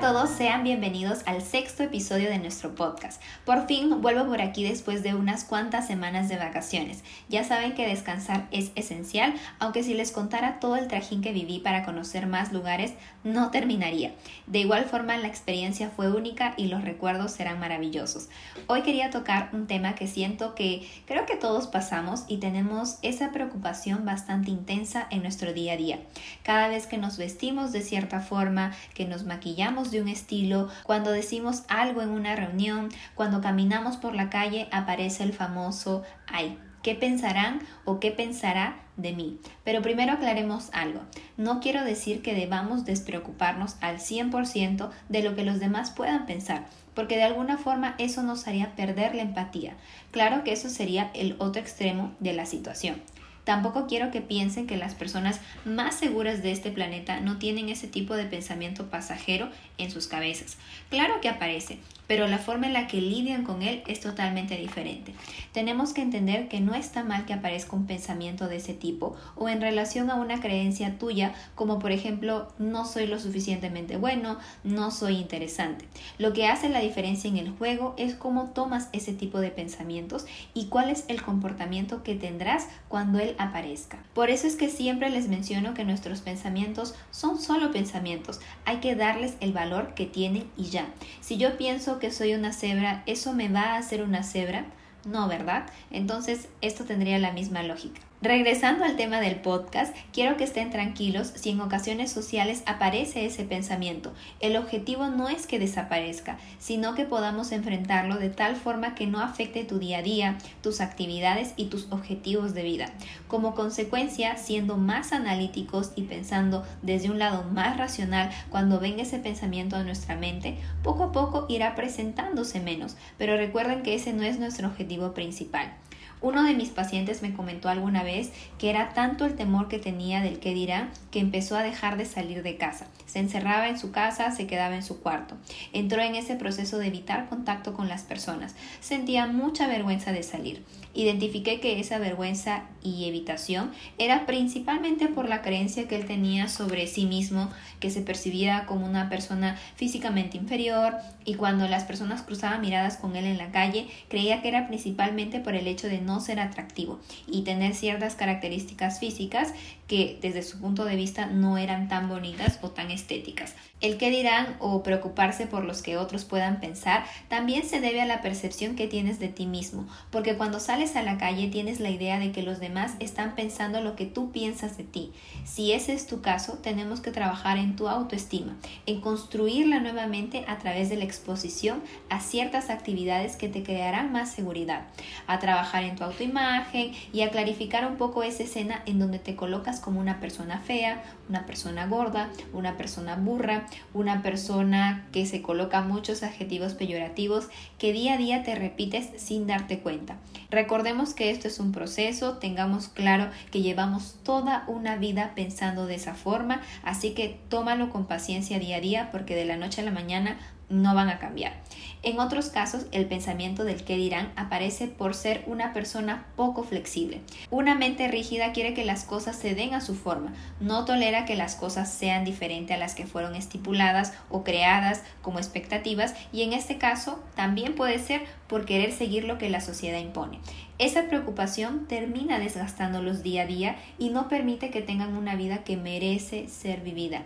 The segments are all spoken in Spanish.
todos, sean bienvenidos al sexto episodio de nuestro podcast. Por fin vuelvo por aquí después de unas cuantas semanas de vacaciones. Ya saben que descansar es esencial, aunque si les contara todo el trajín que viví para conocer más lugares, no terminaría. De igual forma, la experiencia fue única y los recuerdos serán maravillosos. Hoy quería tocar un tema que siento que creo que todos pasamos y tenemos esa preocupación bastante intensa en nuestro día a día. Cada vez que nos vestimos de cierta forma, que nos maquillamos, de un estilo, cuando decimos algo en una reunión, cuando caminamos por la calle, aparece el famoso ay. ¿Qué pensarán o qué pensará de mí? Pero primero aclaremos algo. No quiero decir que debamos despreocuparnos al 100% de lo que los demás puedan pensar, porque de alguna forma eso nos haría perder la empatía. Claro que eso sería el otro extremo de la situación. Tampoco quiero que piensen que las personas más seguras de este planeta no tienen ese tipo de pensamiento pasajero en sus cabezas. Claro que aparece, pero la forma en la que lidian con él es totalmente diferente. Tenemos que entender que no está mal que aparezca un pensamiento de ese tipo o en relación a una creencia tuya, como por ejemplo, no soy lo suficientemente bueno, no soy interesante. Lo que hace la diferencia en el juego es cómo tomas ese tipo de pensamientos y cuál es el comportamiento que tendrás cuando él aparezca. Por eso es que siempre les menciono que nuestros pensamientos son solo pensamientos, hay que darles el valor que tienen y ya. Si yo pienso que soy una cebra, ¿eso me va a hacer una cebra? No, ¿verdad? Entonces esto tendría la misma lógica. Regresando al tema del podcast, quiero que estén tranquilos si en ocasiones sociales aparece ese pensamiento. El objetivo no es que desaparezca, sino que podamos enfrentarlo de tal forma que no afecte tu día a día, tus actividades y tus objetivos de vida. Como consecuencia, siendo más analíticos y pensando desde un lado más racional, cuando venga ese pensamiento a nuestra mente, poco a poco irá presentándose menos, pero recuerden que ese no es nuestro objetivo principal. Uno de mis pacientes me comentó alguna vez que era tanto el temor que tenía del qué dirá que empezó a dejar de salir de casa. Se encerraba en su casa, se quedaba en su cuarto. Entró en ese proceso de evitar contacto con las personas. Sentía mucha vergüenza de salir. Identifiqué que esa vergüenza y evitación era principalmente por la creencia que él tenía sobre sí mismo, que se percibía como una persona físicamente inferior y cuando las personas cruzaban miradas con él en la calle, creía que era principalmente por el hecho de no ser atractivo y tener ciertas características físicas que desde su punto de vista no eran tan bonitas o tan estéticas. El que dirán o preocuparse por los que otros puedan pensar también se debe a la percepción que tienes de ti mismo, porque cuando sales a la calle tienes la idea de que los demás están pensando lo que tú piensas de ti. Si ese es tu caso, tenemos que trabajar en tu autoestima, en construirla nuevamente a través de la exposición a ciertas actividades que te crearán más seguridad, a trabajar en tu autoimagen y a clarificar un poco esa escena en donde te colocas como una persona fea, una persona gorda, una persona burra, una persona que se coloca muchos adjetivos peyorativos que día a día te repites sin darte cuenta. Recordemos que esto es un proceso, tengamos claro que llevamos toda una vida pensando de esa forma, así que tómalo con paciencia día a día porque de la noche a la mañana no van a cambiar. En otros casos, el pensamiento del que dirán aparece por ser una persona poco flexible. Una mente rígida quiere que las cosas se den a su forma, no tolera que las cosas sean diferentes a las que fueron estipuladas o creadas como expectativas y en este caso también puede ser por querer seguir lo que la sociedad impone. Esa preocupación termina desgastándolos día a día y no permite que tengan una vida que merece ser vivida.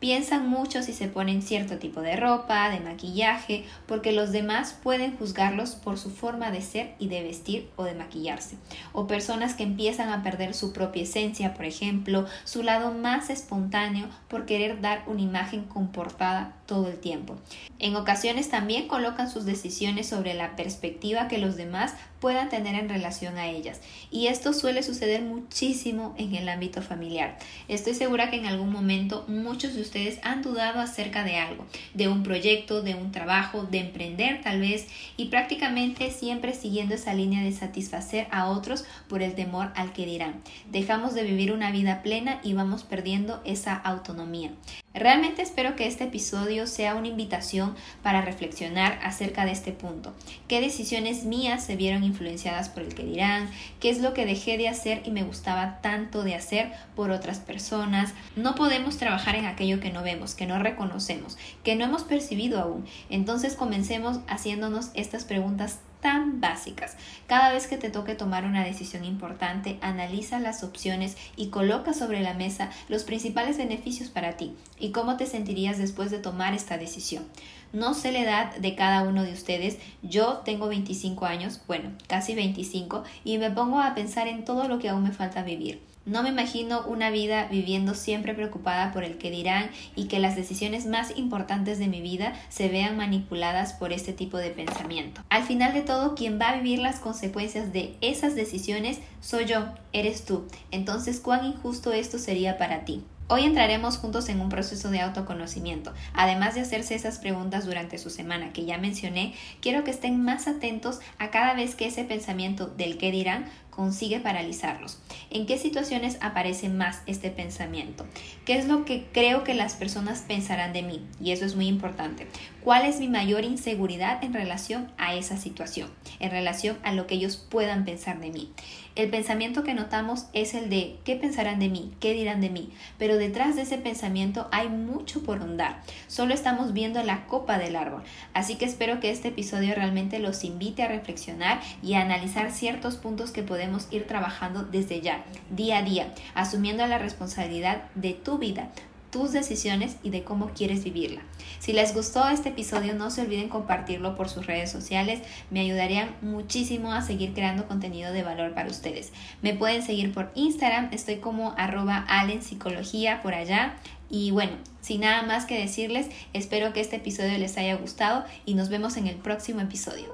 Piensan mucho si se ponen cierto tipo de ropa, de maquillaje, porque los demás pueden juzgarlos por su forma de ser y de vestir o de maquillarse. O personas que empiezan a perder su propia esencia, por ejemplo, su lado más espontáneo por querer dar una imagen comportada todo el tiempo. En ocasiones también colocan sus decisiones sobre la perspectiva que los demás puedan tener en relación a ellas. Y esto suele suceder muchísimo en el ámbito familiar. Estoy segura que en algún momento muchos de ustedes han dudado acerca de algo, de un proyecto, de un trabajo, de emprender tal vez, y prácticamente siempre siguiendo esa línea de satisfacer a otros por el temor al que dirán. Dejamos de vivir una vida plena y vamos perdiendo esa autonomía. Realmente espero que este episodio sea una invitación para reflexionar acerca de este punto. ¿Qué decisiones mías se vieron influenciadas por el que dirán? ¿Qué es lo que dejé de hacer y me gustaba tanto de hacer por otras personas? No podemos trabajar en aquello que no vemos, que no reconocemos, que no hemos percibido aún. Entonces comencemos haciéndonos estas preguntas tan básicas. Cada vez que te toque tomar una decisión importante, analiza las opciones y coloca sobre la mesa los principales beneficios para ti y cómo te sentirías después de tomar esta decisión. No sé la edad de cada uno de ustedes, yo tengo 25 años, bueno, casi 25, y me pongo a pensar en todo lo que aún me falta vivir. No me imagino una vida viviendo siempre preocupada por el que dirán y que las decisiones más importantes de mi vida se vean manipuladas por este tipo de pensamiento. Al final de todo, quien va a vivir las consecuencias de esas decisiones soy yo, eres tú. Entonces, ¿cuán injusto esto sería para ti? Hoy entraremos juntos en un proceso de autoconocimiento. Además de hacerse esas preguntas durante su semana que ya mencioné, quiero que estén más atentos a cada vez que ese pensamiento del que dirán consigue paralizarlos. ¿En qué situaciones aparece más este pensamiento? ¿Qué es lo que creo que las personas pensarán de mí? Y eso es muy importante. ¿Cuál es mi mayor inseguridad en relación a esa situación? En relación a lo que ellos puedan pensar de mí. El pensamiento que notamos es el de ¿qué pensarán de mí? ¿Qué dirán de mí? Pero detrás de ese pensamiento hay mucho por ondar. Solo estamos viendo la copa del árbol. Así que espero que este episodio realmente los invite a reflexionar y a analizar ciertos puntos que podemos ir trabajando desde ya, día a día, asumiendo la responsabilidad de tu vida, tus decisiones y de cómo quieres vivirla. Si les gustó este episodio, no se olviden compartirlo por sus redes sociales, me ayudarían muchísimo a seguir creando contenido de valor para ustedes. Me pueden seguir por Instagram, estoy como arroba psicología por allá. Y bueno, sin nada más que decirles, espero que este episodio les haya gustado y nos vemos en el próximo episodio.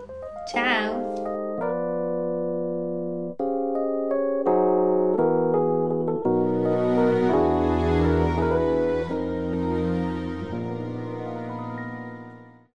Chao.